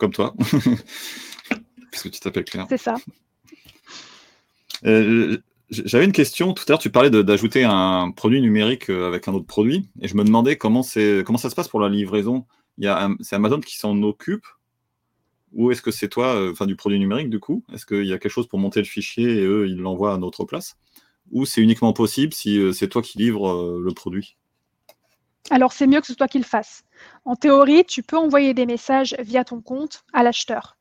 comme toi, puisque tu t'appelles Claire. C'est ça. Euh, j'avais une question. Tout à l'heure, tu parlais d'ajouter un produit numérique euh, avec un autre produit, et je me demandais comment, comment ça se passe pour la livraison. C'est Amazon qui s'en occupe, ou est-ce que c'est toi, euh, enfin du produit numérique du coup? Est-ce qu'il y a quelque chose pour monter le fichier et eux, ils l'envoient à notre place? Ou c'est uniquement possible si c'est toi qui livres le produit? Alors c'est mieux que ce soit toi qui le fasses. En théorie, tu peux envoyer des messages via ton compte à l'acheteur.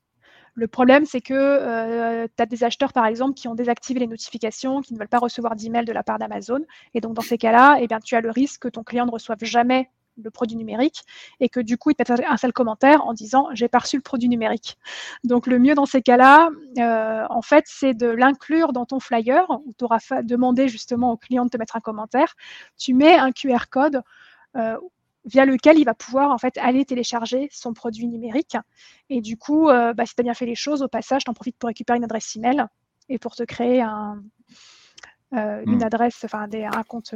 Le problème, c'est que euh, tu as des acheteurs, par exemple, qui ont désactivé les notifications, qui ne veulent pas recevoir d'email de la part d'Amazon. Et donc, dans ces cas-là, eh tu as le risque que ton client ne reçoive jamais le produit numérique et que du coup, il te mette un seul commentaire en disant j'ai pas reçu le produit numérique. Donc, le mieux dans ces cas-là, euh, en fait, c'est de l'inclure dans ton flyer où tu auras demandé justement au client de te mettre un commentaire. Tu mets un QR code via lequel il va pouvoir en fait aller télécharger son produit numérique. Et du coup, euh, bah, si tu as bien fait les choses, au passage, tu en profites pour récupérer une adresse email et pour te créer un, euh, une hmm. adresse, enfin un compte,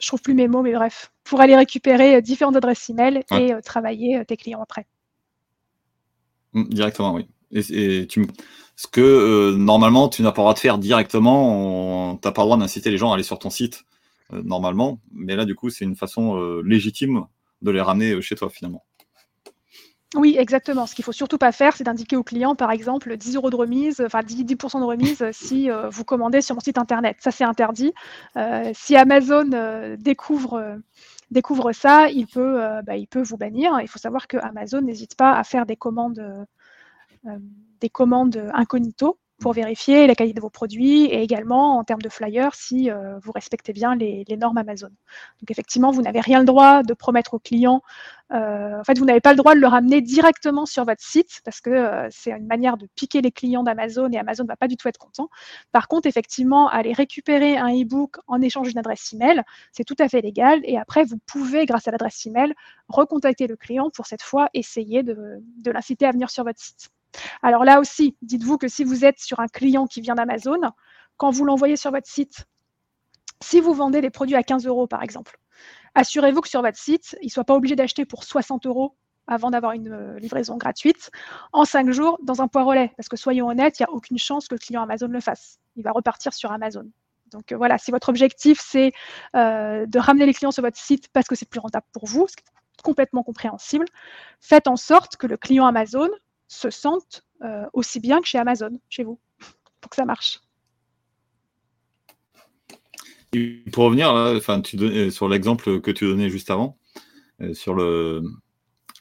je trouve plus mes mots, mais bref, pour aller récupérer différentes adresses email et travailler tes clients après. Hmm, directement, oui. Et, tu, ce que normalement tu n'as pas le droit de faire directement, tu n'as pas le droit d'inciter les gens à aller sur ton site euh, normalement. Mais là, du coup, c'est une façon euh, légitime de les ramener euh, chez toi finalement. Oui, exactement. Ce qu'il faut surtout pas faire, c'est d'indiquer au client, par exemple, 10 euros de remise, enfin 10%, de remise si vous commandez sur mon site internet. Ça, c'est interdit. si Amazon découvre, découvre ça, il peut, bah, il peut vous bannir. Il faut savoir que Amazon n'hésite pas à faire des commandes, des commandes incognito pour vérifier la qualité de vos produits et également en termes de flyers si euh, vous respectez bien les, normes Amazon. Donc effectivement, vous n'avez rien le droit de promettre aux clients. Euh, en fait, vous n'avez pas le droit de le ramener directement sur votre site parce que euh, c'est une manière de piquer les clients d'Amazon et Amazon ne va pas du tout être content. Par contre, effectivement, aller récupérer un e-book en échange d'une adresse email, c'est tout à fait légal. Et après, vous pouvez, grâce à l'adresse email, recontacter le client pour cette fois essayer de l'inciter à venir sur votre site. Alors là aussi, dites-vous que si vous êtes sur un client qui vient d'Amazon, quand vous l'envoyez sur votre site, si vous vendez des produits à 15 euros par exemple, assurez-vous que sur votre site, il ne soit pas obligé d'acheter pour 60 euros avant d'avoir une euh, livraison gratuite en 5 jours dans un poids Parce que soyons honnêtes, il n'y a aucune chance que le client Amazon le fasse. Il va repartir sur Amazon. Donc euh, voilà, si votre objectif c'est euh, de ramener les clients sur votre site parce que c'est plus rentable pour vous, ce qui est complètement compréhensible, faites en sorte que le client Amazon se sentent euh, aussi bien que chez Amazon, chez vous, pour que ça marche. pour revenir euh, sur l'exemple que tu donnais juste avant, euh, sur le.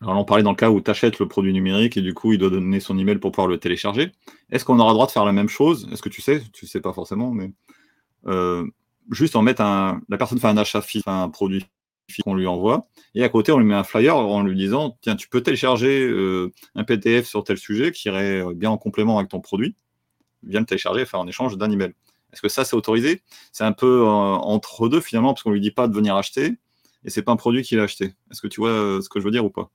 Alors, on parlait dans le cas où tu achètes le produit numérique et du coup, il doit donner son email pour pouvoir le télécharger. Est-ce qu'on aura le droit de faire la même chose? Est-ce que tu sais? Tu ne sais pas forcément, mais juste en mettre un. La personne fait un achat un produit qu'on lui envoie. Et à côté, on lui met un flyer en lui disant Tiens, tu peux télécharger euh, un PDF sur tel sujet qui irait euh, bien en complément avec ton produit. Viens le télécharger et faire un échange d'un email. Est-ce que ça, c'est autorisé? C'est un peu euh, entre deux finalement, parce qu'on lui dit pas de venir acheter et c'est pas un produit qu'il a acheté. Est-ce que tu vois ce que je veux dire ou pas?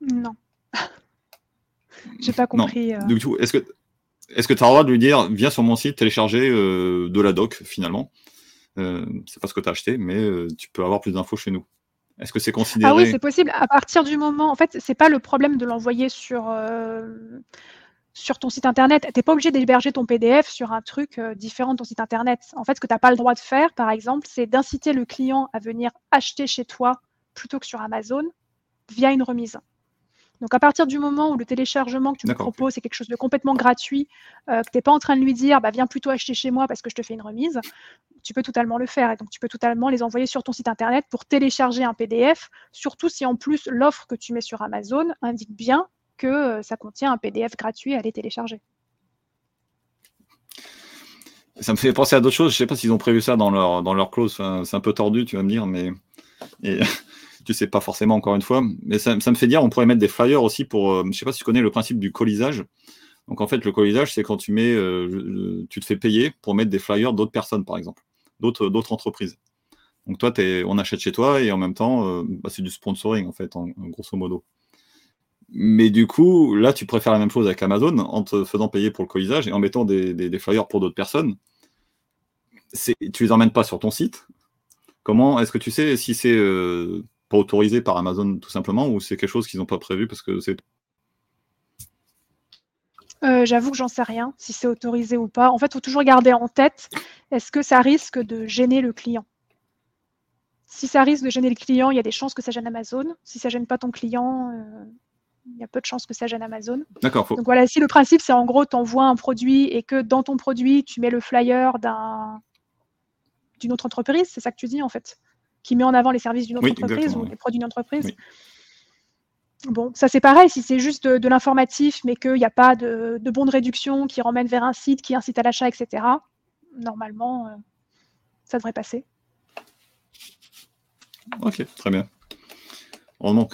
Non. J'ai pas compris. est-ce que est-ce que tu as le droit de lui dire Viens sur mon site télécharger de la doc finalement? C'est pas ce que tu as acheté, mais euh, tu peux avoir plus d'infos chez nous. Est-ce que c'est considéré Ah oui, c'est possible. À partir du moment, en fait, c'est pas le problème de l'envoyer sur euh, sur ton site internet. Tu n'es pas obligé d'héberger ton PDF sur un truc différent de ton site internet. En fait, ce que tu n'as pas le droit de faire, par exemple, c'est d'inciter le client à venir acheter chez toi plutôt que sur Amazon via une remise. Donc à partir du moment où le téléchargement que tu me proposes, c'est quelque chose de complètement gratuit, euh, que tu n'es pas en train de lui dire bah, viens plutôt acheter chez moi parce que je te fais une remise, tu peux totalement le faire. Et donc tu peux totalement les envoyer sur ton site internet pour télécharger un PDF, surtout si en plus l'offre que tu mets sur Amazon indique bien que euh, ça contient un PDF gratuit à aller télécharger. Ça me fait penser à d'autres choses. Je ne sais pas s'ils ont prévu ça dans leur, dans leur clause. c'est un peu tordu, tu vas me dire, mais. tu sais pas forcément encore une fois, mais ça, me fait dire on pourrait mettre des flyers aussi pour, euh, je sais pas si tu connais le principe du colisage. Donc en fait le colisage c'est quand tu mets, euh, tu te fais payer pour mettre des flyers d'autres personnes par exemple, d'autres d'autres entreprises. Donc toi es, on achète chez toi et en même temps euh, bah, c'est du sponsoring en fait en, grosso modo. Mais du coup là tu préfères la même chose avec Amazon en te faisant payer pour le colisage et en mettant des, des flyers pour d'autres personnes. Tu les emmènes pas sur ton site. Comment est-ce que tu sais si c'est pas autorisé par Amazon tout simplement ou c'est quelque chose qu'ils n'ont pas prévu parce que c'est. euh, J'avoue que j'en sais rien, si c'est autorisé ou pas. En fait, il faut toujours garder en tête, est-ce que ça risque de gêner le client? Si ça risque de gêner le client, il y a des chances que ça gêne Amazon. Si ça gêne pas ton client, euh, il y a peu de chances que ça gêne Amazon. D'accord. Donc voilà, si le principe, c'est en gros, tu envoies un produit et que dans ton produit, tu mets le flyer d'un d'une autre entreprise, c'est ça que tu dis en fait, qui met en avant les services d'une autre entreprise ou les produits d'une entreprise. Bon, ça c'est pareil, si c'est juste de, l'informatif, mais qu'il n'y a pas de, de, bon de réduction qui ramène vers un site, qui incite à l'achat, etc., normalement, euh, ça devrait passer. Ok, très bien. Heureusement